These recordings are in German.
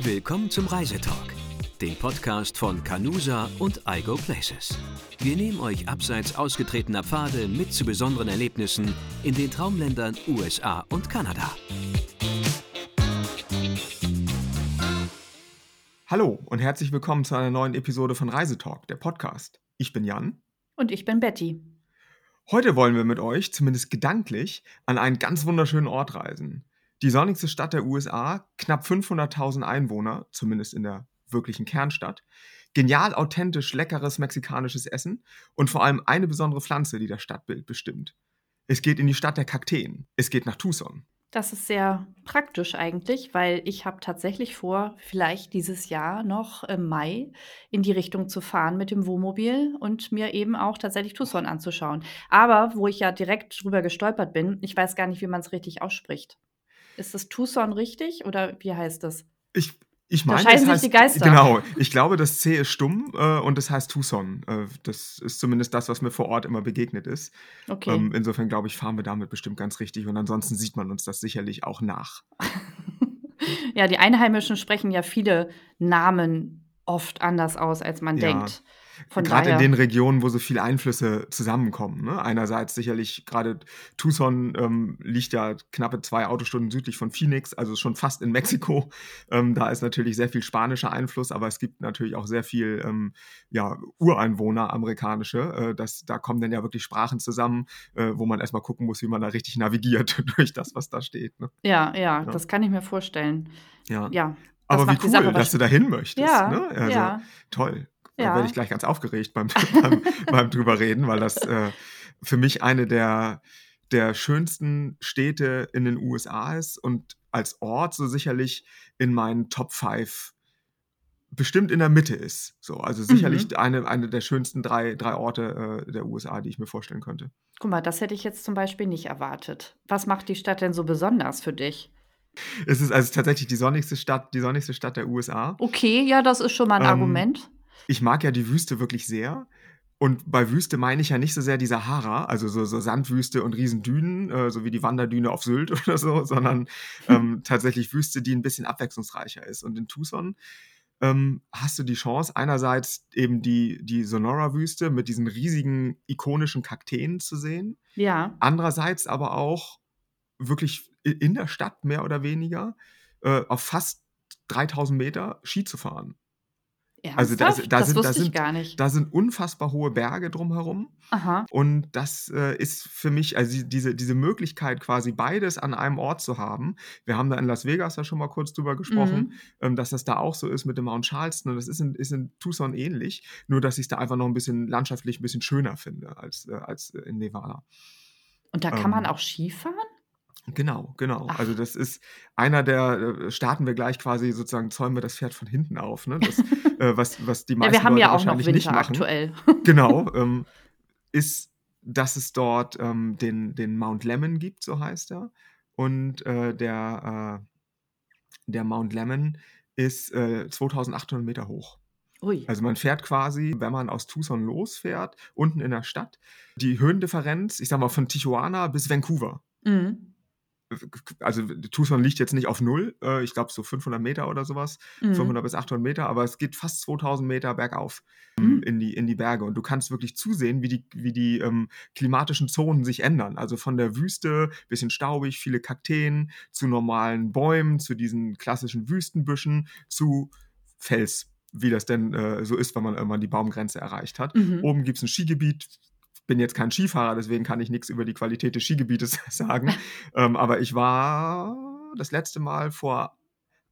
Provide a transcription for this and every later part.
Willkommen zum Reisetalk, dem Podcast von Canusa und iGo Places. Wir nehmen euch abseits ausgetretener Pfade mit zu besonderen Erlebnissen in den Traumländern USA und Kanada. Hallo und herzlich willkommen zu einer neuen Episode von Reisetalk, der Podcast. Ich bin Jan. Und ich bin Betty. Heute wollen wir mit euch, zumindest gedanklich, an einen ganz wunderschönen Ort reisen. Die sonnigste Stadt der USA, knapp 500.000 Einwohner, zumindest in der wirklichen Kernstadt. Genial authentisch leckeres mexikanisches Essen und vor allem eine besondere Pflanze, die das Stadtbild bestimmt. Es geht in die Stadt der Kakteen. Es geht nach Tucson. Das ist sehr praktisch eigentlich, weil ich habe tatsächlich vor, vielleicht dieses Jahr noch im Mai in die Richtung zu fahren mit dem Wohnmobil und mir eben auch tatsächlich Tucson anzuschauen. Aber wo ich ja direkt drüber gestolpert bin, ich weiß gar nicht, wie man es richtig ausspricht. Ist das Tucson richtig oder wie heißt das? Ich, ich Da meine, es sich heißt, die Geister. genau, ich glaube, das C ist stumm äh, und es heißt Tucson. Äh, das ist zumindest das, was mir vor Ort immer begegnet ist. Okay. Ähm, insofern glaube ich, fahren wir damit bestimmt ganz richtig und ansonsten sieht man uns das sicherlich auch nach. ja, die Einheimischen sprechen ja viele Namen oft anders aus, als man Ja. denkt. Gerade in den Regionen, wo so viele Einflüsse zusammenkommen. Ne? Einerseits sicherlich gerade Tucson ähm, liegt ja knappe zwei Autostunden südlich von Phoenix, also schon fast in Mexiko. Ähm, da ist natürlich sehr viel spanischer Einfluss, aber es gibt natürlich auch sehr viel ähm, ja, Ureinwohner amerikanische. Äh, das, da kommen dann ja wirklich Sprachen zusammen, äh, wo man erstmal gucken muss, wie man da richtig navigiert durch das, was da steht. Ne? Ja, ja, Ja. das kann ich mir vorstellen. Ja. Ja. das Aber wie cool, Sache dass du da hin möchtest. Ja, ne? also, ja. Toll. Da Ja. werde ich gleich ganz aufgeregt beim, beim, beim drüber reden, weil das äh, für mich eine der, der schönsten Städte in den USA ist und als Ort so sicherlich in meinen Top 5 bestimmt in der Mitte ist. So, also sicherlich Mhm. eine, eine der schönsten drei, drei Orte äh, der USA, die ich mir vorstellen könnte. Guck mal, das hätte ich jetzt zum Beispiel nicht erwartet. Was macht die Stadt denn so besonders für dich? Es ist also tatsächlich die sonnigste Stadt, die sonnigste Stadt der USA. Okay, ja, das ist schon mal ein Ähm, Argument. Ich mag ja die Wüste wirklich sehr. Und bei Wüste meine ich ja nicht so sehr die Sahara, also so, so Sandwüste und Riesendünen, äh, so wie die Wanderdüne auf Sylt oder so, sondern ähm, tatsächlich Wüste, die ein bisschen abwechslungsreicher ist. Und in Tucson ähm, hast du die Chance, einerseits eben die, die Sonora-Wüste mit diesen riesigen ikonischen Kakteen zu sehen, Ja. andererseits aber auch wirklich in der Stadt mehr oder weniger äh, auf fast 3000 Meter Ski zu fahren. Also da, Ernsthaft? da das sind, da, sind, gar nicht. da sind unfassbar hohe Berge drumherum. Aha. Und das äh, ist für mich, also die- diese, diese Möglichkeit, quasi beides an einem Ort zu haben. Wir haben da in Las Vegas ja schon mal kurz drüber gesprochen, Mhm. ähm, dass das da auch so ist mit dem Mount Charleston. Und das ist in, ist in Tucson ähnlich, nur dass ich es da einfach noch ein bisschen landschaftlich ein bisschen schöner finde als, äh, als äh, in Nevada. Und da kann man Ähm, auch Skifahren? Genau, genau. Ach. Also das ist einer der, äh, starten wir gleich quasi sozusagen, zäumen wir das Pferd von hinten auf, ne? Das, äh, was, was die Ja, meisten wir haben Leute ja auch noch wahrscheinlich nicht Winter machen. aktuell. Genau, ähm, ist, dass es dort ähm, den, den Mount Lemmon gibt, so heißt er. Und äh, der, äh, der Mount Lemmon ist äh, 2800 Meter hoch. Ui. Also man fährt quasi, wenn man aus Tucson losfährt, unten in der Stadt, die Höhendifferenz, ich sag mal von Tijuana bis Vancouver. Mhm. Also Tucson liegt jetzt nicht auf Null, äh, ich glaube so 500 Meter oder sowas, Mhm. 500 bis 800 Meter, aber es geht fast 2000 Meter bergauf Mhm. in, die, in die Berge und du kannst wirklich zusehen, wie die, wie die ähm, klimatischen Zonen sich ändern. Also von der Wüste, bisschen staubig, viele Kakteen, zu normalen Bäumen, zu diesen klassischen Wüstenbüschen, zu Fels, wie das denn äh, so ist, wenn man irgendwann die Baumgrenze erreicht hat. Mhm. Oben gibt es ein Skigebiet. Bin jetzt kein Skifahrer, deswegen kann ich nichts über die Qualität des Skigebietes sagen. ähm, aber ich war das letzte Mal vor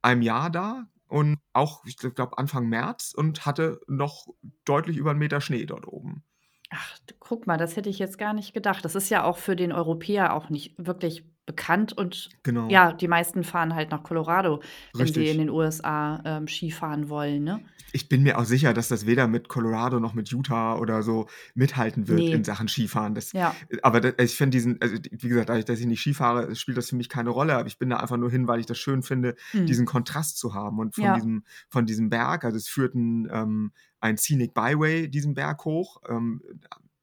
einem Jahr da und auch, ich glaube, Anfang März und hatte noch deutlich über einen Meter Schnee dort oben. Ach, guck mal, das hätte ich jetzt gar nicht gedacht. Das ist ja auch für den Europäer auch nicht wirklich bekannt und Genau. ja, die meisten fahren halt nach Colorado, wenn die Richtig. in den USA ähm, Skifahren wollen, ne? Ich bin mir auch sicher, dass das weder mit Colorado noch mit Utah oder so mithalten wird Nee. in Sachen Skifahren. Das, Ja. aber da, ich finde diesen, also wie gesagt, dadurch, dass ich nicht Skifahre, spielt das für mich keine Rolle. Aber ich bin da einfach nur hin, weil ich das schön finde, Mhm. diesen Kontrast zu haben und von Ja. diesem, von diesem Berg. Also es führt ein, ähm, ein Scenic Byway diesen Berg hoch. Ähm,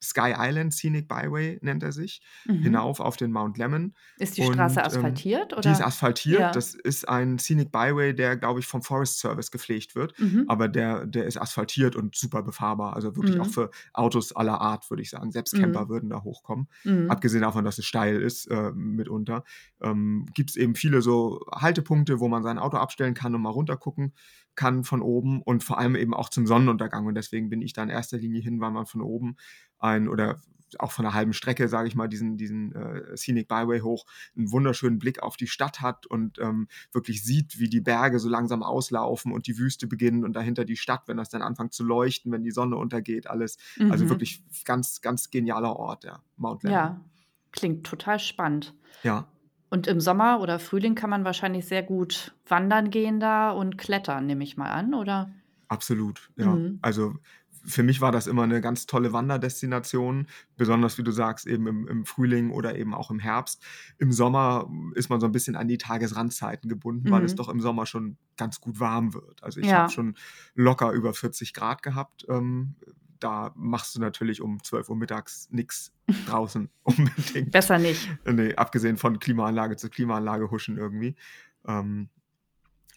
Sky Island Scenic Byway nennt er sich, Mhm. hinauf auf den Mount Lemmon. Ist die Straße Und ähm, asphaltiert die ist oder? asphaltiert. Ja. Das ist ein Scenic Byway, der, glaube ich, vom Forest Service gepflegt wird. Mhm. Aber der, der ist asphaltiert und super befahrbar. Also wirklich auch Mhm. für Autos aller Art, würde ich sagen. Selbst Camper Mhm. würden da hochkommen. Mhm. Abgesehen davon, dass es steil ist, äh, mitunter, ähm, gibt es eben viele so Haltepunkte, wo man sein Auto abstellen kann und mal runtergucken kann von oben und vor allem eben auch zum Sonnenuntergang. Und deswegen bin ich da in erster Linie hin, weil man von oben ein oder auch von einer halben Strecke, sage ich mal, diesen, diesen äh, Scenic Byway hoch, einen wunderschönen Blick auf die Stadt hat und ähm, wirklich sieht, wie die Berge so langsam auslaufen und die Wüste beginnt und dahinter die Stadt, wenn das dann anfängt zu leuchten, wenn die Sonne untergeht, alles. Also Mhm. wirklich ganz, ganz genialer Ort, der Mount Lemmon. Ja, klingt total spannend. Ja, Und im Sommer oder Frühling kann man wahrscheinlich sehr gut wandern gehen da und klettern, nehme ich mal an, oder? absolut. Ja. Mhm. Also für mich war das immer eine ganz tolle Wanderdestination, besonders wie du sagst, eben im, im Frühling oder eben auch im Herbst. Im Sommer ist man so ein bisschen an die Tagesrandzeiten gebunden, weil es Mhm. doch im Sommer schon ganz gut warm wird. Also ich Ja. habe schon locker über 40 Grad gehabt. Ähm, da machst du natürlich um 12 Uhr mittags nichts draußen unbedingt. Besser nicht. Nee, abgesehen von Klimaanlage zu Klimaanlage huschen irgendwie. Ähm,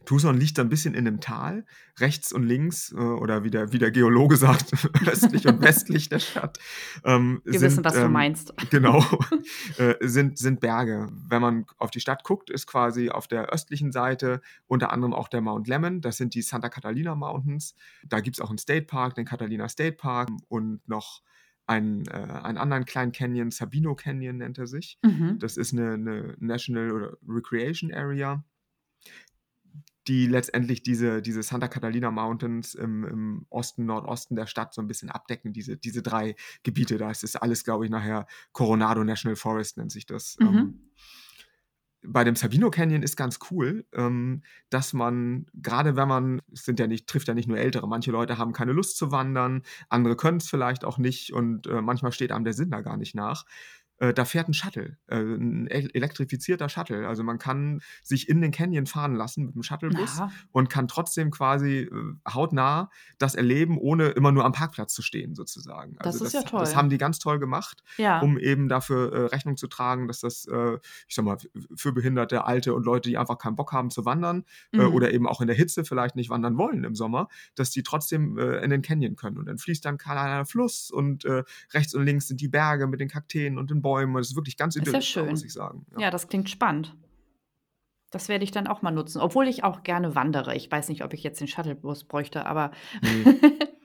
Tucson liegt ein bisschen in einem Tal, rechts und links, äh, oder wie der, wie der Geologe sagt, östlich und westlich der Stadt. Ähm, Wir wissen, sind, was du ähm, meinst. Genau, äh, sind, sind Berge. Wenn man auf die Stadt guckt, ist quasi auf der östlichen Seite unter anderem auch der Mount Lemmon. Das sind die Santa Catalina Mountains. Da gibt es auch einen State Park, den Catalina State Park und noch einen, äh, einen anderen kleinen Canyon, Sabino Canyon nennt er sich. Mhm. Das ist eine, eine National Recreation Area, die letztendlich diese, diese Santa Catalina Mountains im, im Osten, Nordosten der Stadt so ein bisschen abdecken, diese, diese drei Gebiete. Da ist es alles, glaube ich, nachher Coronado National Forest nennt sich das. Mhm. Ähm, bei dem Sabino Canyon ist ganz cool, ähm, dass man, gerade wenn man, es sind ja nicht, trifft ja nicht nur Ältere, manche Leute haben keine Lust zu wandern, andere können es vielleicht auch nicht und äh, manchmal steht einem der Sinn da gar nicht nach. Äh, da fährt ein Shuttle, äh, ein el- elektrifizierter Shuttle. Also man kann sich in den Canyon fahren lassen mit einem Shuttlebus Ja. und kann trotzdem quasi äh, hautnah das erleben, ohne immer nur am Parkplatz zu stehen, sozusagen. Das Also ist ja Das toll. haben die ganz toll gemacht Ja. um eben dafür Rechnung zu tragen, dass das, ich sag mal, für Behinderte, Alte und Leute, die einfach keinen Bock haben zu wandern Mhm. oder eben auch in der Hitze vielleicht nicht wandern wollen im Sommer, dass die trotzdem in den Canyon können. Und dann fließt dann ein kleiner Fluss und rechts und links sind die Berge mit den Kakteen und den Bäumen. Und das ist wirklich ganz Ist ja muss ich sagen. Ja, das klingt spannend. Das werde ich dann auch mal nutzen, obwohl ich auch gerne wandere. Ich weiß nicht, ob ich jetzt den Shuttlebus bräuchte, aber Nee.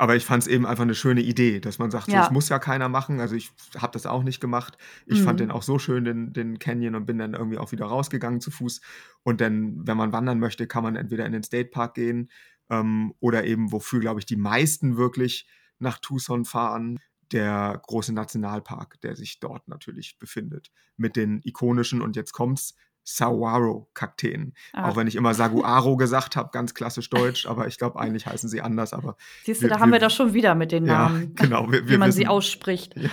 Aber ich fand es eben einfach eine schöne Idee, dass man sagt, so, Ja. es muss ja keiner machen. Also ich habe das auch nicht gemacht. Ich fand den Mhm. auch so schön, den, den Canyon, und bin dann irgendwie auch wieder rausgegangen zu Fuß. Und dann, wenn man wandern möchte, kann man entweder in den State Park gehen ähm, oder eben, wofür, glaube ich, die meisten wirklich nach Tucson fahren, der große Nationalpark, der sich dort natürlich befindet. Mit den ikonischen, und jetzt kommt's, Saguaro-Kakteen. ah, Auch wenn ich immer Saguaro gesagt habe, ganz klassisch deutsch, aber ich glaube, eigentlich heißen sie anders. Aber siehst du, wir, da haben wir wir, das schon wieder mit den ja, Namen, genau, wir, wie man sie wissen, ausspricht. ja,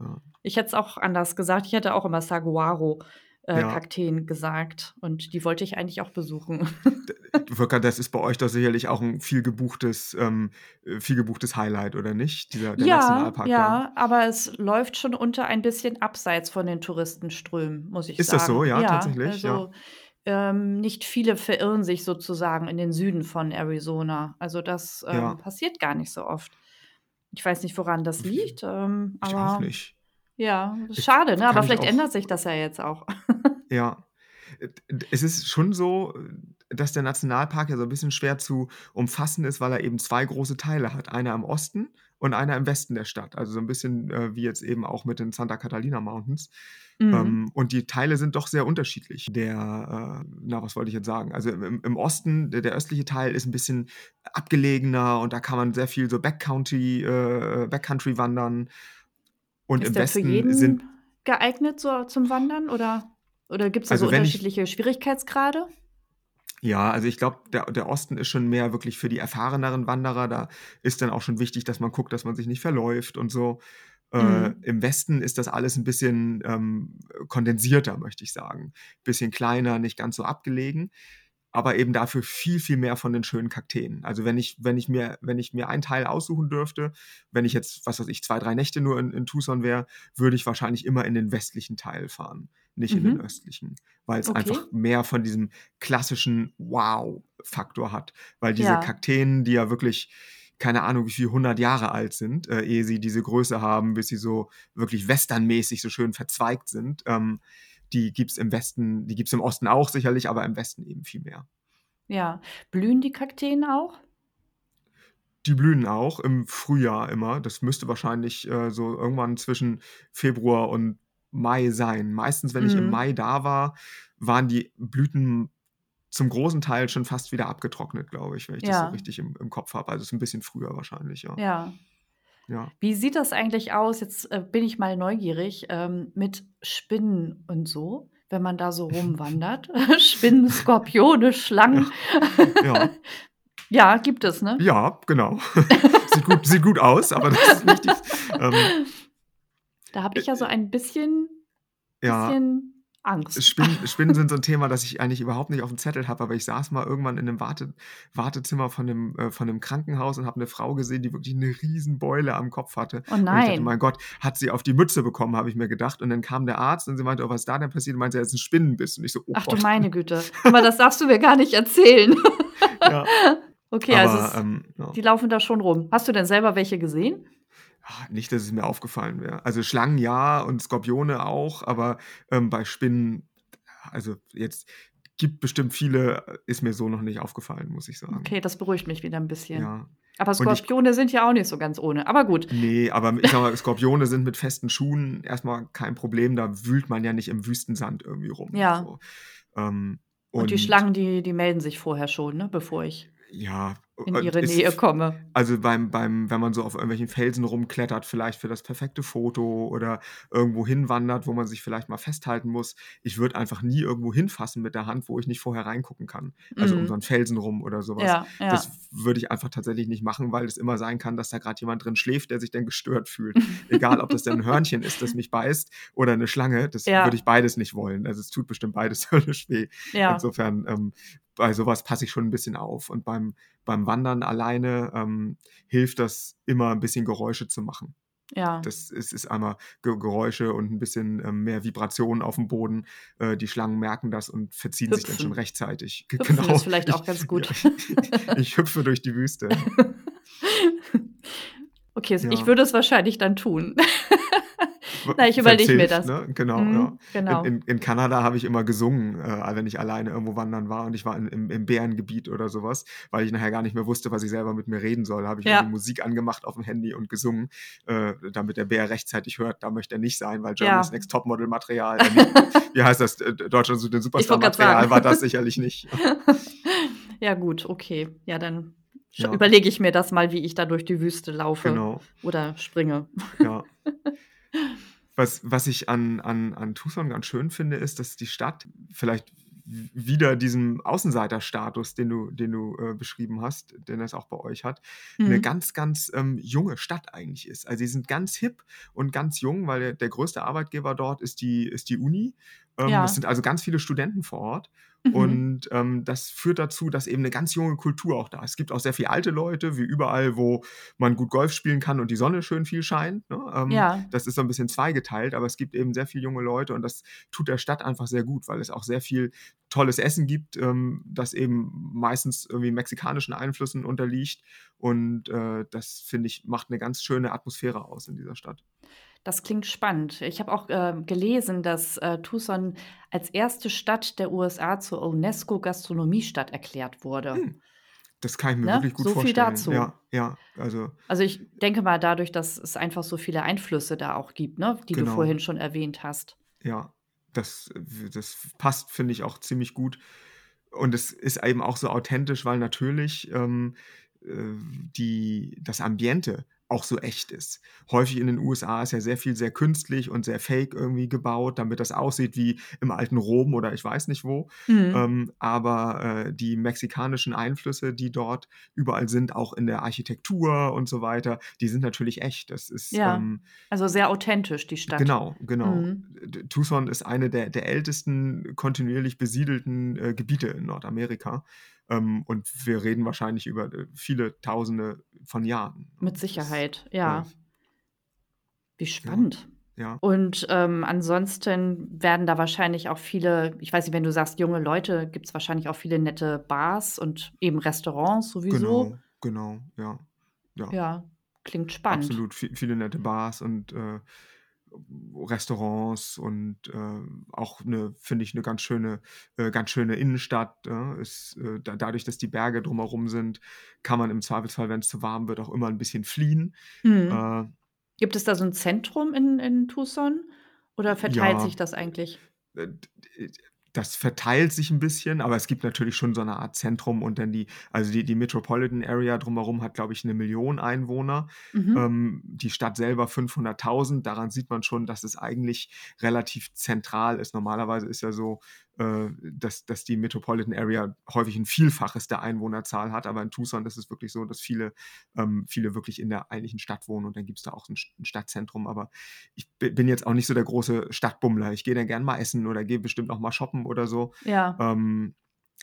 ja, Ich hätte es auch anders gesagt. Ich hätte auch immer Saguaro äh, ja. Kakteen gesagt und die wollte ich eigentlich auch besuchen. Volker, das ist bei euch doch sicherlich auch ein viel gebuchtes, ähm, äh, viel gebuchtes Highlight, oder nicht? Dieser, der Ja, Nationalpark da. ja, aber es läuft schon unter ein bisschen abseits von den Touristenströmen, muss ich Ist das so? sagen. Ja, Ja, tatsächlich, ja. also ähm, nicht viele verirren sich sozusagen in den Süden von Arizona. Also das ähm, Ja, passiert gar nicht so oft. Ich weiß nicht, woran das liegt, ähm, ich auch aber nicht. Ja, Ich schade, ne? Aber vielleicht auch, ändert sich das ja jetzt auch. ja. Es ist schon so, dass der Nationalpark ja so ein bisschen schwer zu umfassen ist, weil er eben zwei große Teile hat. Einer im Osten und einer im Westen der Stadt. Also so ein bisschen äh, wie jetzt eben auch mit den Santa Catalina Mountains. Mhm. Ähm, und die Teile sind doch sehr unterschiedlich. Der, äh, na, was wollte ich jetzt sagen? Also im, im Osten, der, der östliche Teil ist ein bisschen abgelegener und da kann man sehr viel so Backcountry, äh, Backcountry wandern. Und Ist im Westen sind, jeden geeignet so zum Wandern oder, oder gibt es da so also ich, unterschiedliche Schwierigkeitsgrade? ja, also ich glaube, der, der Osten ist schon mehr wirklich für die erfahreneren Wanderer. Da ist dann auch schon wichtig, dass man guckt, dass man sich nicht verläuft und so. Äh, Mhm. Im Westen ist das alles ein bisschen ähm, kondensierter, möchte ich sagen. Bisschen kleiner, nicht ganz so abgelegen. Aber eben dafür viel, viel mehr von den schönen Kakteen. Also wenn ich, wenn ich mir, wenn ich mir einen Teil aussuchen dürfte, wenn ich jetzt, was weiß ich, zwei, drei Nächte nur in, in Tucson wäre, würde ich wahrscheinlich immer in den westlichen Teil fahren, nicht mhm. in den mhm. östlichen, weil es okay. einfach mehr von diesem klassischen Wow-Faktor hat. Weil diese ja. Kakteen, die ja wirklich keine Ahnung, wie viele hundert Jahre alt sind, äh, ehe sie diese Größe haben, bis sie so wirklich westernmäßig so schön verzweigt sind. Ähm, die gibt es im Westen, die gibt es im Osten auch sicherlich, aber im Westen eben viel mehr. Ja. Blühen die Kakteen auch? Die blühen auch im Frühjahr immer. Das müsste wahrscheinlich äh, so irgendwann zwischen Februar und Mai sein. Meistens, wenn mhm. ich im mhm. Mai da war, waren die Blüten zum großen Teil schon fast wieder abgetrocknet, glaube ich, wenn ich ja. das so richtig im, im Kopf habe. Also es ist ein bisschen früher wahrscheinlich, ja. Ja. Ja. Wie sieht das eigentlich aus? Jetzt äh, bin ich mal neugierig ähm, mit Spinnen und so, wenn man da so rumwandert. Spinnen, Skorpione, Schlangen. Ja. ja. ja. gibt es, ne? Ja, genau. sieht, gut, sieht gut aus, aber das ist nicht. Ähm, da habe ich ja so ein bisschen, bisschen Angst. Spinnen, Spinnen sind so ein Thema, das ich eigentlich überhaupt nicht auf dem Zettel habe, aber ich saß mal irgendwann in einem Warte, Wartezimmer von einem, äh, von einem Krankenhaus und habe eine Frau gesehen, die wirklich eine riesen Beule am Kopf hatte. Oh nein. Und ich dachte, mein Gott, hat sie auf die Mütze bekommen, habe ich mir gedacht. Und dann kam der Arzt und sie meinte, oh, was ist da denn passiert? Und meinte, er ist ein Spinnenbiss. Und ich so, oh Ach Gott. du meine Güte. Aber das darfst du mir gar nicht erzählen. ja. Okay, aber, also es, ähm, ja. die laufen da schon rum. Hast du denn selber welche gesehen? Ah, nicht, dass es mir aufgefallen wäre. Also Schlangen ja und Skorpione auch, aber ähm, bei Spinnen also jetzt gibt bestimmt viele, ist mir so noch nicht aufgefallen, muss ich sagen. Okay, das beruhigt mich wieder ein bisschen. Ja. Aber Skorpione ich, sind ja auch nicht so ganz ohne. Aber gut. Nee, aber ich sag mal, Skorpione sind mit festen Schuhen erstmal kein Problem. Da wühlt man ja nicht im Wüstensand irgendwie rum. Ja. So. Ähm, und, und, die Schlangen, die, die melden sich vorher schon, ne, bevor ich ja, in äh, ihre Nähe komme. Also beim, beim, wenn man so auf irgendwelchen Felsen rumklettert, vielleicht für das perfekte Foto oder irgendwo hinwandert, wo man sich vielleicht mal festhalten muss. Ich würde einfach nie irgendwo hinfassen mit der Hand, wo ich nicht vorher reingucken kann. Also mhm. um so einen Felsen rum oder sowas. Ja, ja. Das würde ich einfach tatsächlich nicht machen, weil es immer sein kann, dass da gerade jemand drin schläft, der sich dann gestört fühlt. Egal, ob das dann ein Hörnchen ist, das mich beißt oder eine Schlange, das ja. würde ich beides nicht wollen. Also es tut bestimmt beides höllisch weh. Insofern ähm, bei sowas passe ich schon ein bisschen auf. Und beim, beim Wandern alleine ähm, hilft das immer ein bisschen Geräusche zu machen. Ja. Das ist, ist einmal Geräusche und ein bisschen ähm, mehr Vibrationen auf dem Boden. Äh, die Schlangen merken das und verziehen hüpfen. sich dann schon rechtzeitig. Hüpfen genau. ist vielleicht auch ganz gut. Ich, ich, ich hüpfe durch die Wüste. okay, ja. ich würde es wahrscheinlich dann tun. Na, ich überlege mir das. Ne? Genau, mhm, ja. genau. In, in, in Kanada habe ich immer gesungen, äh, wenn ich alleine irgendwo wandern war und ich war in, im, im Bärengebiet oder sowas, weil ich nachher gar nicht mehr wusste, was ich selber mit mir reden soll. Habe ich ja. Musik angemacht auf dem Handy und gesungen, äh, damit der Bär rechtzeitig hört, da möchte er nicht sein, weil Germany's ja. Next Topmodel Material, äh, wie heißt das, äh, Deutschland zu den Superstar Material war das sicherlich nicht. ja gut, okay. Ja, dann ja. überlege ich mir das mal, wie ich da durch die Wüste laufe genau. oder springe. Ja. Was, was ich an, an, an Tucson ganz schön finde, ist, dass die Stadt vielleicht wieder diesen Außenseiterstatus, den du, den du äh, beschrieben hast, den es auch bei euch hat, mhm. eine ganz, ganz ähm, junge Stadt eigentlich ist. Also sie sind ganz hip und ganz jung, weil der, der größte Arbeitgeber dort ist die, ist die Uni. Ähm, ja. Es sind also ganz viele Studenten vor Ort. Mhm. Und ähm, das führt dazu, dass eben eine ganz junge Kultur auch da ist. Es gibt auch sehr viele alte Leute, wie überall, wo man gut Golf spielen kann und die Sonne schön viel scheint. Ne? Ähm, ja. Das ist so ein bisschen zweigeteilt, aber es gibt eben sehr viele junge Leute und das tut der Stadt einfach sehr gut, weil es auch sehr viel tolles Essen gibt, ähm, das eben meistens irgendwie mexikanischen Einflüssen unterliegt. Und äh, das, finde ich, macht eine ganz schöne Atmosphäre aus in dieser Stadt. Das klingt spannend. Ich habe auch äh, gelesen, dass äh, Tucson als erste Stadt der USA zur UNESCO-Gastronomiestadt erklärt wurde. Hm. Das kann ich mir ne? wirklich gut so vorstellen. So viel dazu. Ja, ja, also. Also ich denke mal dadurch, dass es einfach so viele Einflüsse da auch gibt, ne? die genau. du vorhin schon erwähnt hast. Ja, das, das passt, finde ich, auch ziemlich gut. Und es ist eben auch so authentisch, weil natürlich ähm, äh, die, das Ambiente auch so echt ist. Häufig in den USA ist ja sehr viel sehr künstlich und sehr fake irgendwie gebaut, damit das aussieht wie im alten Rom oder ich weiß nicht wo. Mhm. Ähm, aber äh, die mexikanischen Einflüsse, die dort überall sind, auch in der Architektur und so weiter, die sind natürlich echt. Das ist Ja, ähm, also sehr authentisch, die Stadt. Genau, genau. Mhm. Tucson ist eine der, der ältesten kontinuierlich besiedelten äh, Gebiete in Nordamerika. Ähm, und wir reden wahrscheinlich über äh, viele Tausende von Jahren. Mit Das, Sicherheit, äh, ja. Wie ja, spannend. ja, Und ähm, ansonsten werden da wahrscheinlich auch viele, ich weiß nicht, wenn du sagst junge Leute, gibt es wahrscheinlich auch viele nette Bars und eben Restaurants sowieso. genau, genau, ja, ja. Ja, klingt spannend. Absolut, vi- viele nette Bars und äh, Restaurants und äh, auch eine, finde ich, eine ganz schöne, äh, ganz schöne Innenstadt. Äh, ist, äh, da, dadurch, dass die Berge drumherum sind, kann man im Zweifelsfall, wenn es zu warm wird, auch immer ein bisschen fliehen. Mhm. Äh, Gibt es da so ein Zentrum in, in Tucson oder verteilt ja, sich das eigentlich? Das verteilt sich ein bisschen, aber es gibt natürlich schon so eine Art Zentrum und dann die, also die, die Metropolitan Area drumherum hat, glaube ich, eine Million Einwohner. Mhm. Ähm, die Stadt selber 500.000. Daran sieht man schon, dass es eigentlich relativ zentral ist. Normalerweise ist ja so, dass, dass die Metropolitan Area häufig ein Vielfaches der Einwohnerzahl hat, aber in Tucson ist es wirklich so, dass viele, ähm, viele wirklich in der eigentlichen Stadt wohnen und dann gibt es da auch ein, ein Stadtzentrum. Aber ich bi- bin jetzt auch nicht so der große Stadtbummler. Ich gehe dann gern mal essen oder gehe bestimmt auch mal shoppen oder so. Ja, Ähm,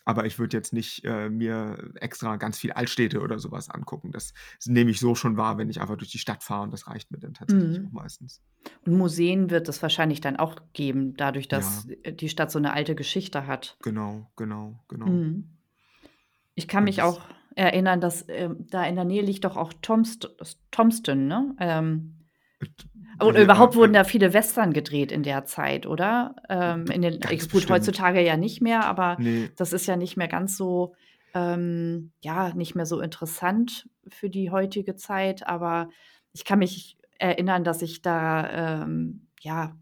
aber ich würde jetzt nicht äh, mir extra ganz viel Altstädte oder sowas angucken. Das nehme ich so schon wahr, wenn ich einfach durch die Stadt fahre und das reicht mir dann tatsächlich auch mhm. meistens. Und Museen wird es wahrscheinlich dann auch geben, dadurch, Ja, dass äh, die Stadt so eine alte Geschichte hat. genau, genau, genau. Mhm. Ich kann Und mich auch erinnern, dass ähm, da in der Nähe liegt doch auch Tomst Tomston, ne? Ähm, äh, und ja, überhaupt wurden da viele Western gedreht in der Zeit, oder? Ähm, in den, ganz gut, heutzutage ja nicht mehr, aber Nee, das ist ja nicht mehr ganz so, ähm, ja, nicht mehr so interessant für die heutige Zeit. Aber ich kann mich erinnern, dass ich da, ähm, ja,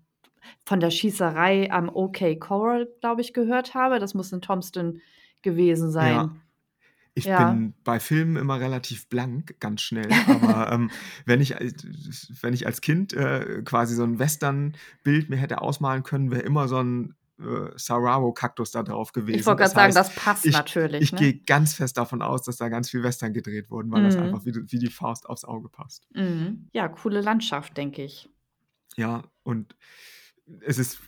von der Schießerei am OK Coral, glaube ich, gehört habe. Das muss in Tomston gewesen ja. Ich Ja. bin bei Filmen immer relativ blank, ganz schnell. Aber ähm, wenn, ich, als- wenn ich als Kind äh, quasi so ein Western-Bild mir hätte ausmalen können, wäre immer so ein äh, Sauraro-Kaktus da drauf Ich gewesen. wollte Das gerade sagen, heißt, das passt ich, natürlich, ich ne? gehe ganz fest davon aus, dass da ganz viel Western gedreht wurden, weil das Mhm. einfach wie, wie die Faust aufs Auge passt. Mhm. Ja, coole Landschaft, denke ich. Ja, und es ist,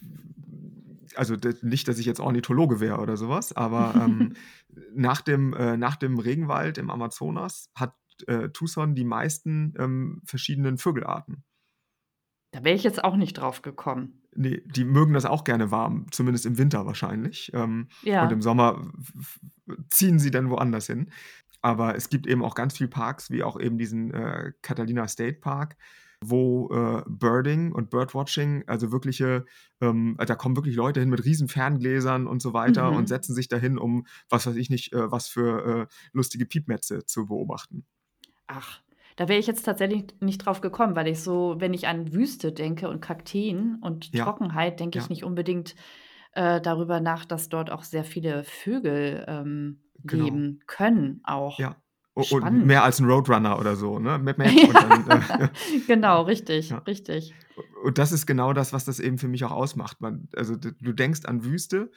also nicht, dass ich jetzt Ornithologe wäre oder sowas, aber ähm, nach, dem, äh, nach dem Regenwald im Amazonas hat äh, Tucson die meisten ähm, verschiedenen Vögelarten. Da wäre ich jetzt auch nicht drauf gekommen. Nee, die mögen das auch gerne warm, zumindest im Winter wahrscheinlich. Ähm, und Ja. im Sommer ziehen sie dann woanders hin. Aber es gibt eben auch ganz viele Parks, wie auch eben diesen äh, Catalina State Park, wo äh, Birding und Birdwatching, also wirkliche, ähm, da kommen wirklich Leute hin mit riesen Ferngläsern und so weiter und Mhm. setzen sich dahin, um was weiß ich nicht, äh, was für äh, lustige Piepmetze zu beobachten. Ach, da wäre ich jetzt tatsächlich nicht drauf gekommen, weil ich so, wenn ich an Wüste denke und Kakteen und Ja, Trockenheit, denke ich ja, nicht unbedingt äh, darüber nach, dass dort auch sehr viele Vögel ähm, genau. leben können auch. Ja. Und Spannend. mehr als ein Roadrunner oder so, ne? Map, Map und dann, äh, genau, richtig, ja. richtig. Und das ist genau das, was das eben für mich auch ausmacht. Man, also du denkst an Wüste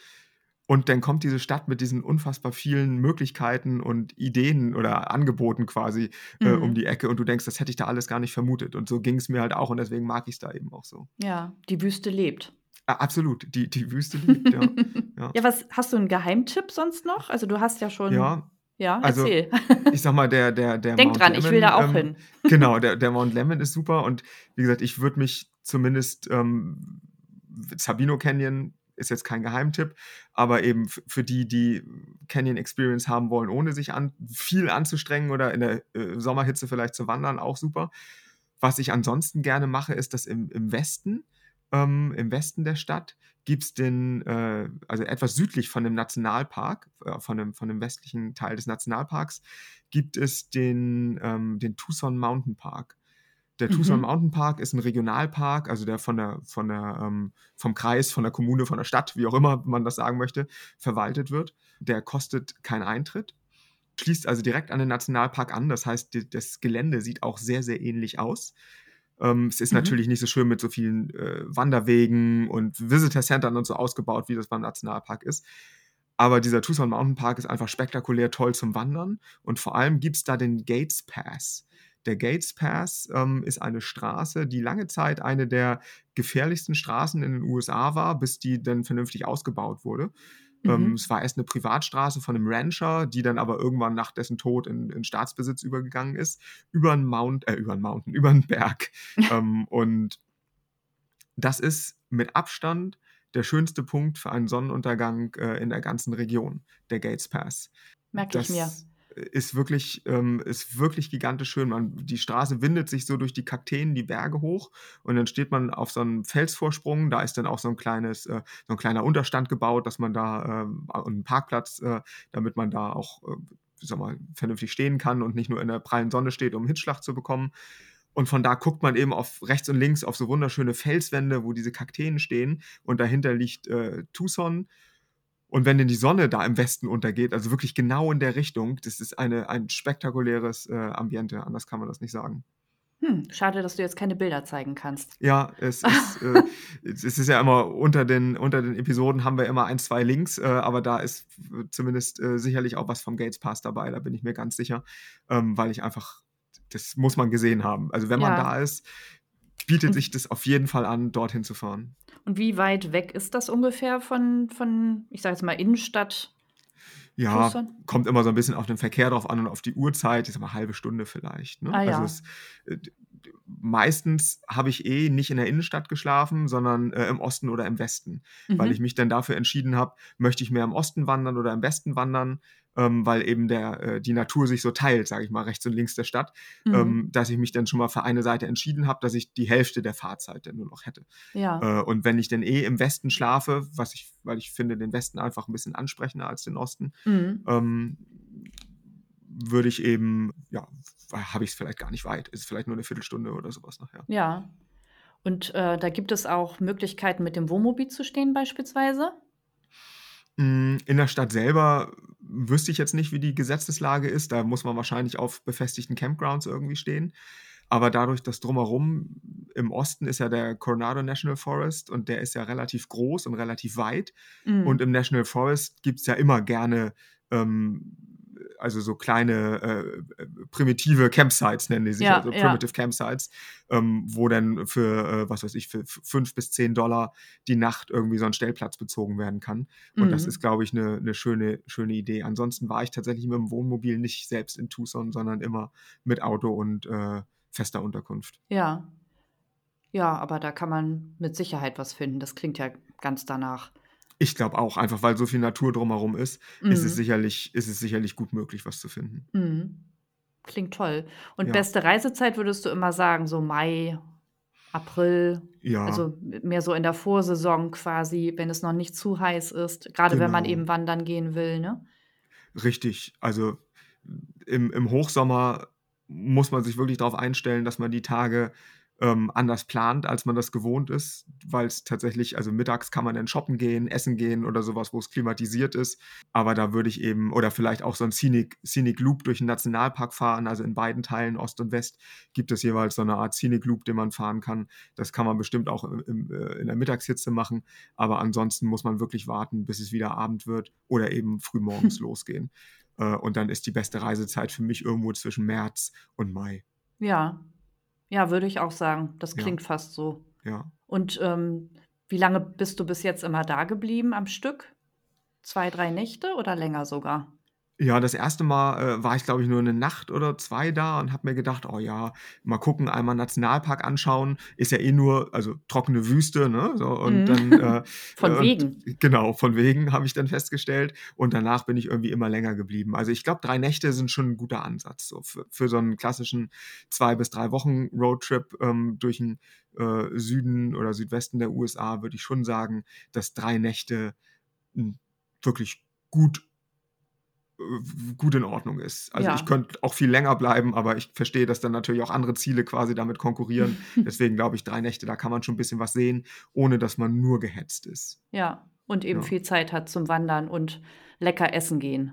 und dann kommt diese Stadt mit diesen unfassbar vielen Möglichkeiten und Ideen oder Angeboten quasi äh, um Mhm. die Ecke und du denkst, das hätte ich da alles gar nicht vermutet. Und so ging es mir halt auch und deswegen mag ich es da eben auch so. Ja, die Wüste lebt. Absolut, die, die Wüste liebt, ja. Ja, Ja, was hast du einen Geheimtipp sonst noch? Also du hast ja schon, ja ja, also erzähl. ich sag mal, der, der, der Denk Mount dran, ich will Lemon, da auch ähm, hin. genau, der, der Mount Lemon ist super und wie gesagt, ich würde mich zumindest ähm, Sabino Canyon ist jetzt kein Geheimtipp, aber eben für die, die Canyon Experience haben wollen, ohne sich an, viel anzustrengen oder in der äh, Sommerhitze vielleicht zu wandern, auch super. Was ich ansonsten gerne mache, ist, dass im, im Westen, ähm, im Westen der Stadt, gibt es den, äh, also etwas südlich von dem Nationalpark, äh, von, dem, von dem westlichen Teil des Nationalparks, gibt es den, ähm, den Tucson Mountain Park. Der Tucson Mhm. Mountain Park ist ein Regionalpark, also der von der, von der, ähm, vom Kreis, von der Kommune, von der Stadt, wie auch immer man das sagen möchte, verwaltet wird. Der kostet keinen Eintritt. schließt also direkt an den Nationalpark an. Das heißt, die, das Gelände sieht auch sehr, sehr ähnlich aus. Ähm, es ist Mhm. natürlich nicht so schön mit so vielen äh, Wanderwegen und Visitor Centern und so ausgebaut, wie das beim Nationalpark ist. Aber dieser Tucson Mountain Park ist einfach spektakulär toll zum Wandern. Und vor allem gibt es da den Gates Pass. Der Gates Pass ähm, ist eine Straße, die lange Zeit eine der gefährlichsten Straßen in den USA war, bis die dann vernünftig ausgebaut wurde. Ähm, Mhm. es war erst eine Privatstraße von einem Rancher, die dann aber irgendwann nach dessen Tod in, in Staatsbesitz übergegangen ist, über einen Mount, äh, über einen Mountain, über einen Berg. ähm, und das ist mit Abstand der schönste Punkt für einen Sonnenuntergang äh, in der ganzen Region, der Gates Pass. Merke ich mir. Ist wirklich, ähm, ist wirklich gigantisch schön. Man, die Straße windet sich so durch die Kakteen, die Berge hoch und dann steht man auf so einem Felsvorsprung. Da ist dann auch so ein kleines, äh, so ein kleiner Unterstand gebaut, dass man da ähm, und einen Parkplatz, äh, damit man da auch, äh, sag mal, vernünftig stehen kann und nicht nur in der prallen Sonne steht, um Hitzschlag zu bekommen. Und von da guckt man eben auf rechts und links auf so wunderschöne Felswände, wo diese Kakteen stehen. Und dahinter liegt äh, Tucson. Und wenn denn die Sonne da im Westen untergeht, also wirklich genau in der Richtung, das ist eine, ein spektakuläres äh, Ambiente, anders kann man das nicht sagen. Hm, schade, dass du jetzt keine Bilder zeigen kannst. Ja, es ist, äh, es ist ja immer unter den, unter den Episoden haben wir immer ein, zwei Links, äh, aber da ist zumindest äh, sicherlich auch was vom Gates Pass dabei, da bin ich mir ganz sicher, ähm, weil ich einfach, das muss man gesehen haben. Also wenn man Ja. da ist, bietet Und- sich das auf jeden Fall an, dorthin zu fahren. Und wie weit weg ist das ungefähr von, von ich sage jetzt mal, Innenstadt? Ja, Tucson? kommt immer so ein bisschen auf den Verkehr drauf an und auf die Uhrzeit. Ich sag mal, halbe Stunde vielleicht. Ne? Ah, ja. Also es, äh, meistens habe ich eh nicht in der Innenstadt geschlafen, sondern äh, im Osten oder im Westen, weil Mhm. ich mich dann dafür entschieden habe, möchte ich mehr im Osten wandern oder im Westen wandern, ähm, weil eben der, äh, die Natur sich so teilt, sage ich mal, rechts und links der Stadt, Mhm. ähm, dass ich mich dann schon mal für eine Seite entschieden habe, dass ich die Hälfte der Fahrzeit dann nur noch hätte. ja. Äh, und wenn ich dann eh im Westen schlafe, was ich, weil ich finde den Westen einfach ein bisschen ansprechender als den Osten, Mhm. ähm, würde ich eben, ja, habe ich es vielleicht gar nicht weit. Ist vielleicht nur eine Viertelstunde oder sowas nachher. Ja. Und äh, da gibt es auch Möglichkeiten, mit dem Wohnmobil zu stehen, beispielsweise. Mm, In der Stadt selber wüsste ich jetzt nicht, wie die Gesetzeslage ist. Da muss man wahrscheinlich auf befestigten Campgrounds irgendwie stehen. Aber dadurch, dass drumherum im Osten ist ja der Coronado National Forest und der ist ja relativ groß und relativ weit. Mhm. Und im National Forest gibt es ja immer gerne ähm, also so kleine äh, äh, primitive Campsites nennen die sich, Ja, also ja. Primitive Campsites, ähm, wo dann für, äh, was weiß ich, für fünf bis zehn Dollar die Nacht irgendwie so ein Stellplatz bezogen werden kann. Und das Mhm. ist, glaube ich, eine eine schöne, schöne Idee. Ansonsten war ich tatsächlich mit dem Wohnmobil nicht selbst in Tucson, sondern immer mit Auto und äh, fester Unterkunft. Ja. Ja, aber da kann man mit Sicherheit was finden. Das klingt ja ganz danach. Ich glaube auch, einfach weil so viel Natur drumherum ist, ist, es Mhm. sicherlich, ist es sicherlich gut möglich, was zu finden. Mhm. Klingt toll. Und Ja. beste Reisezeit würdest du immer sagen, so Mai, April, Ja, also mehr so in der Vorsaison quasi, wenn es noch nicht zu heiß ist, gerade wenn man Genau. eben wandern gehen will, ne? richtig. Also im, im Hochsommer muss man sich wirklich darauf einstellen, dass man die Tage ähm, anders plant, als man das gewohnt ist, weil es tatsächlich, also mittags kann man dann shoppen gehen, essen gehen oder sowas, wo es klimatisiert ist. Aber da würde ich eben, oder vielleicht auch so ein Scenic, Scenic Loop durch den Nationalpark fahren. Also in beiden Teilen, Ost und West, gibt es jeweils so eine Art Scenic Loop, den man fahren kann. Das kann man bestimmt auch im, im, äh, in der Mittagshitze machen. Aber ansonsten muss man wirklich warten, bis es wieder Abend wird oder eben frühmorgens losgehen. Äh, und dann ist die beste Reisezeit für mich irgendwo zwischen März und Mai. Ja. Ja, würde ich auch sagen. Das Ja. klingt fast so. Ja. Und ähm, wie lange bist du bis jetzt immer da geblieben am Stück? Zwei, drei Nächte oder länger sogar? Ja, das erste Mal äh, war ich, glaube ich, nur eine Nacht oder zwei da und habe mir gedacht, oh ja, mal gucken, einmal Nationalpark anschauen. Ist ja eh nur, also trockene Wüste, ne? So, und Mhm. dann. Äh, Von und, wegen. Genau, von wegen habe ich dann festgestellt. Und danach bin ich irgendwie immer länger geblieben. Also ich glaube, drei Nächte sind schon ein guter Ansatz. So für, für so einen klassischen zwei bis drei Wochen Roadtrip ähm, durch den äh, Süden oder Südwesten der USA würde ich schon sagen, dass drei Nächte mh, wirklich gut äh, gut in Ordnung ist. Also Ja. ich könnte auch viel länger bleiben, aber ich verstehe, dass dann natürlich auch andere Ziele quasi damit konkurrieren. Deswegen glaube ich, drei Nächte, da kann man schon ein bisschen was sehen, ohne dass man nur gehetzt ist. Ja. Und eben Ja. viel Zeit hat zum Wandern und lecker essen gehen.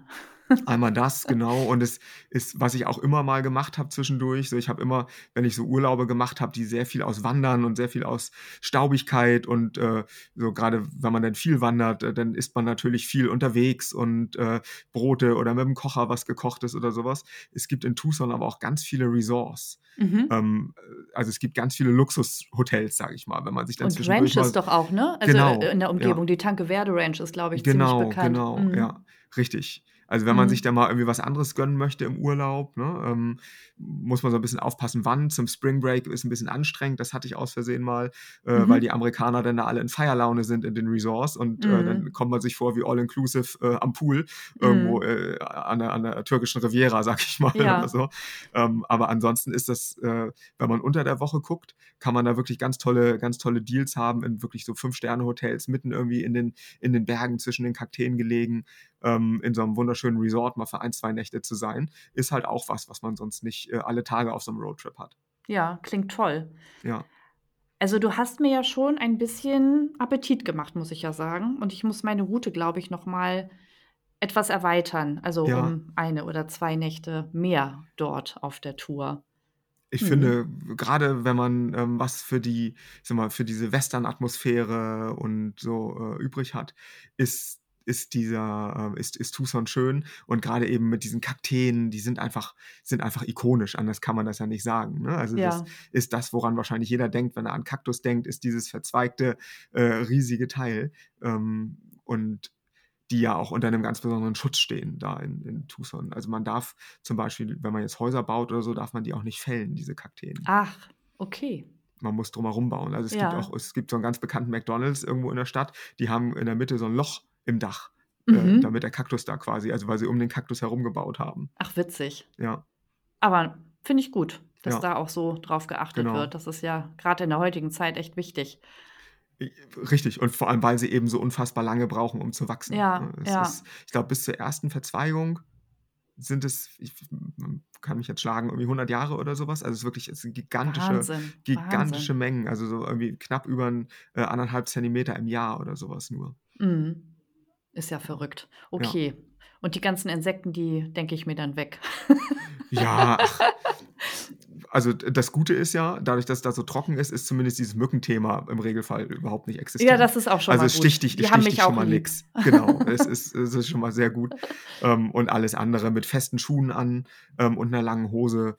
Einmal das, genau. Und es ist, was ich auch immer mal gemacht habe zwischendurch. So, ich habe immer, wenn ich so Urlaube gemacht habe, die sehr viel aus Wandern und sehr viel aus Staubigkeit und äh, so gerade, wenn man dann viel wandert, äh, dann isst man natürlich viel unterwegs und äh, Brote oder mit dem Kocher was gekochtes oder sowas. Es gibt in Tucson aber auch ganz viele Resorts. Mhm. Ähm, also es gibt ganz viele Luxushotels, sage ich mal, wenn man sich dann Und zwischendurch Ranches mal doch auch, ne? Also Genau, äh, in der ja. Umgebung. Die Tanque Verde Ranch ist, glaube ich, Genau, ziemlich bekannt. genau, Mhm. ja, richtig. Also wenn man sich Mhm. da mal irgendwie was anderes gönnen möchte im Urlaub, ne, ähm, muss man so ein bisschen aufpassen, wann. Zum Spring Break ist ein bisschen anstrengend, das hatte ich aus Versehen mal, äh, weil Mhm. die Amerikaner dann da alle in Feierlaune sind in den Resorts und äh, dann Mhm. kommt man sich vor wie all-inclusive äh, am Pool irgendwo Mhm. äh, an, der, an der türkischen Riviera, sag ich mal, oder Ja. so. Ähm, aber ansonsten ist das, äh, wenn man unter der Woche guckt, kann man da wirklich ganz tolle, ganz tolle Deals haben in wirklich so Fünf-Sterne-Hotels mitten irgendwie in den, in den Bergen zwischen den Kakteen gelegen, ähm, in so einem wunderschönen Resort mal für ein, zwei Nächte zu sein, ist halt auch was, was man sonst nicht äh, alle Tage auf so einem Roadtrip hat. Ja, klingt toll. Ja. Also du hast mir ja schon ein bisschen Appetit gemacht, muss ich ja sagen. Und ich muss meine Route, glaube ich, noch mal etwas erweitern. Also Ja. um eine oder zwei Nächte mehr dort auf der Tour. Ich Mhm. finde, gerade wenn man ähm, was für die, ich sag mal, für diese Western-Atmosphäre und so äh, übrig hat, ist, ist dieser, äh, ist, ist Tucson schön und gerade eben mit diesen Kakteen, die sind einfach, sind einfach ikonisch, anders kann man das ja nicht sagen. Ne? Also das Ja. ist das, woran wahrscheinlich jeder denkt, wenn er an Kaktus denkt, ist dieses verzweigte, äh, riesige Teil. Ähm, und die ja auch unter einem ganz besonderen Schutz stehen da in, in Tucson. Also man darf zum Beispiel, wenn man jetzt Häuser baut oder so, darf man die auch nicht fällen, diese Kakteen. Ach, okay. Man muss drumherum bauen. Also es gibt Ja. auch, es gibt so einen ganz bekannten McDonalds irgendwo in der Stadt, die haben in der Mitte so ein Loch im Dach, äh, Mhm. damit der Kaktus da quasi, also weil sie um den Kaktus herum gebaut haben. Ach, witzig. Ja, Aber finde ich gut, dass Ja. da auch so drauf geachtet Genau. wird. Das ist ja gerade in der heutigen Zeit echt wichtig. Richtig. Und vor allem, weil sie eben so unfassbar lange brauchen, um zu wachsen. Ja, ne? Es ja. ist, ich glaube, bis zur ersten Verzweigung sind es, ich man kann mich jetzt schlagen, irgendwie 100 Jahre oder sowas. Also es ist wirklich es sind gigantische, Wahnsinn. gigantische Wahnsinn. Mengen. Also so irgendwie knapp über ein, äh, anderthalb Zentimeter im Jahr oder sowas nur. Mhm. Ist ja verrückt. Ja. Okay. Und die ganzen Insekten, die denke ich mir dann weg. Ja, ach, also das Gute ist ja, dadurch, dass es da so trocken ist, ist zumindest dieses Mückenthema im Regelfall überhaupt nicht Ja, existent. das ist auch schon Also mal gut. sticht dich, Die dich schon auch mal lieb. nix. Genau, es ist, es ist schon mal sehr gut. Ähm, und alles andere mit festen Schuhen an ähm, und einer langen Hose.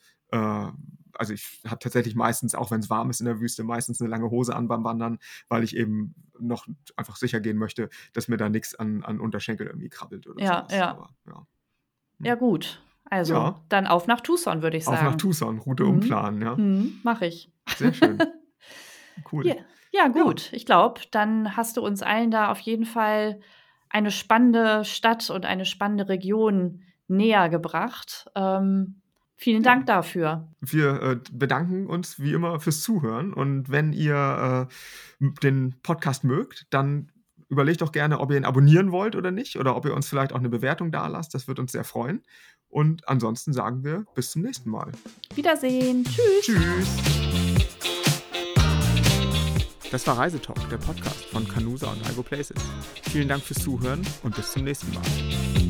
Also ich habe tatsächlich meistens, auch wenn es warm ist in der Wüste, meistens eine lange Hose an beim Wandern, weil ich eben noch einfach sicher gehen möchte, dass mir da nichts an, an Unterschenkel irgendwie krabbelt oder Ja, sowas. ja. Aber, ja. Ja, gut. Also, Ja. dann auf nach Tucson, würde ich Auf nach sagen. Tucson, Route Mhm. umplanen, ja. Mhm, Mach ich. Sehr schön. Cool. Ja, ja, gut. Ich glaube, dann hast du uns allen da auf jeden Fall eine spannende Stadt und eine spannende Region näher gebracht. Ähm, vielen Ja. Dank dafür. Wir äh, bedanken uns wie immer fürs Zuhören und wenn ihr äh, den Podcast mögt, dann überlegt doch gerne, ob ihr ihn abonnieren wollt oder nicht oder ob ihr uns vielleicht auch eine Bewertung da lasst. Das wird uns sehr freuen. Und ansonsten sagen wir bis zum nächsten Mal. Wiedersehen. Tschüss. Tschüss. Das war Reisetalk, der Podcast von Canusa und Algo Places. Vielen Dank fürs Zuhören und bis zum nächsten Mal.